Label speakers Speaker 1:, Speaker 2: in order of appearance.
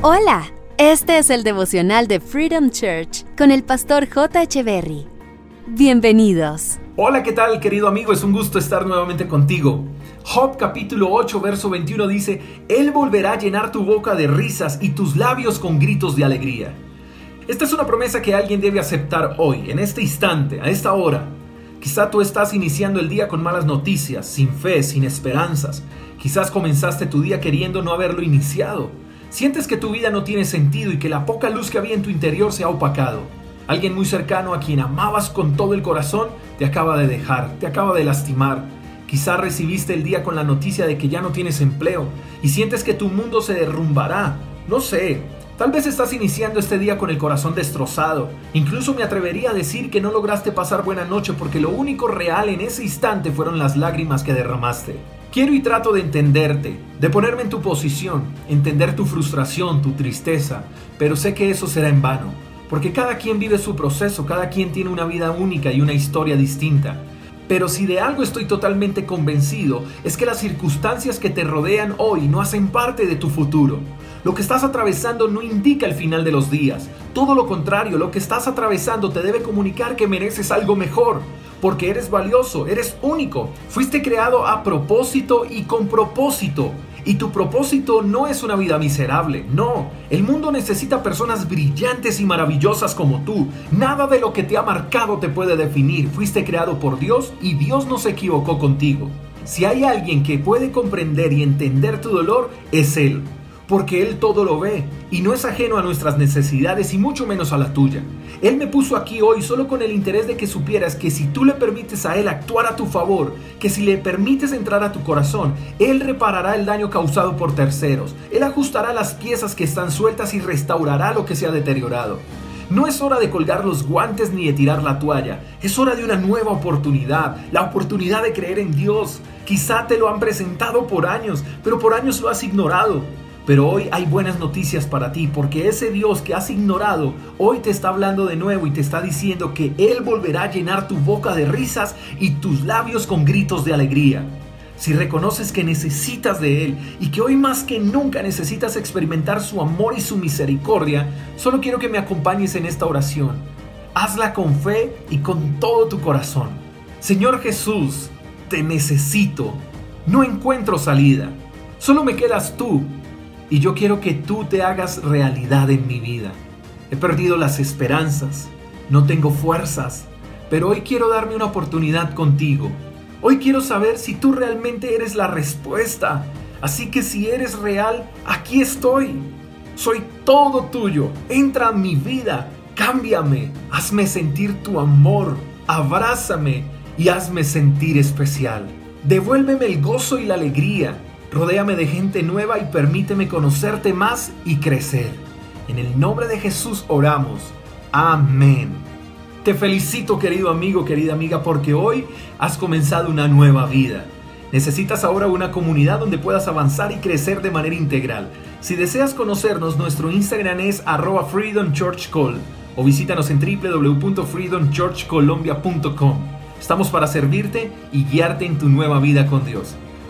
Speaker 1: Hola, este es el devocional de Freedom Church con el pastor J. Berry. Bienvenidos.
Speaker 2: Hola, ¿qué tal querido amigo? Es un gusto estar nuevamente contigo. Job capítulo 8, verso 21 dice, Él volverá a llenar tu boca de risas y tus labios con gritos de alegría. Esta es una promesa que alguien debe aceptar hoy, en este instante, a esta hora. Quizá tú estás iniciando el día con malas noticias, sin fe, sin esperanzas. Quizás comenzaste tu día queriendo no haberlo iniciado. Sientes que tu vida no tiene sentido y que la poca luz que había en tu interior se ha opacado. Alguien muy cercano a quien amabas con todo el corazón te acaba de dejar, te acaba de lastimar. Quizá recibiste el día con la noticia de que ya no tienes empleo y sientes que tu mundo se derrumbará. No sé, tal vez estás iniciando este día con el corazón destrozado. Incluso me atrevería a decir que no lograste pasar buena noche porque lo único real en ese instante fueron las lágrimas que derramaste. Quiero y trato de entenderte, de ponerme en tu posición, entender tu frustración, tu tristeza, pero sé que eso será en vano, porque cada quien vive su proceso, cada quien tiene una vida única y una historia distinta. Pero si de algo estoy totalmente convencido es que las circunstancias que te rodean hoy no hacen parte de tu futuro. Lo que estás atravesando no indica el final de los días. Todo lo contrario, lo que estás atravesando te debe comunicar que mereces algo mejor porque eres valioso, eres único. Fuiste creado a propósito y con propósito. Y tu propósito no es una vida miserable, no. El mundo necesita personas brillantes y maravillosas como tú. Nada de lo que te ha marcado te puede definir. Fuiste creado por Dios y Dios no se equivocó contigo. Si hay alguien que puede comprender y entender tu dolor, es Él porque Él todo lo ve y no es ajeno a nuestras necesidades y mucho menos a la tuya. Él me puso aquí hoy solo con el interés de que supieras que si tú le permites a Él actuar a tu favor, que si le permites entrar a tu corazón, Él reparará el daño causado por terceros, Él ajustará las piezas que están sueltas y restaurará lo que se ha deteriorado. No es hora de colgar los guantes ni de tirar la toalla. Es hora de una nueva oportunidad. La oportunidad de creer en Dios. Quizá te lo han presentado por años, pero por años lo has ignorado. Pero hoy hay buenas noticias para ti, porque ese Dios que has ignorado, hoy te está hablando de nuevo y te está diciendo que Él volverá a llenar tu boca de risas y tus labios con gritos de alegría. Si reconoces que necesitas de Él y que hoy más que nunca necesitas experimentar su amor y su misericordia, solo quiero que me acompañes en esta oración. Hazla con fe y con todo tu corazón. Señor Jesús, te necesito. No encuentro salida. Solo me quedas tú y yo quiero que tú te hagas realidad en mi vida. He perdido las esperanzas, no tengo fuerzas, pero hoy quiero darme una oportunidad contigo. Hoy quiero saber si tú realmente eres la respuesta. Así que si eres real, aquí estoy. Soy todo tuyo. Entra a mi vida. Cámbiame. Hazme sentir tu amor. Abrázame y hazme sentir especial. Devuélveme el gozo y la alegría Rodéame de gente nueva y permíteme conocerte más y crecer. En el nombre de Jesús oramos. Amén. Te felicito querido amigo, querida amiga, porque hoy has comenzado una nueva vida. Necesitas ahora una comunidad donde puedas avanzar y crecer de manera integral. Si deseas conocernos, nuestro Instagram es arroba o visítanos en www.freedomchurchcolombia.com. Estamos para servirte y guiarte en tu nueva vida con Dios.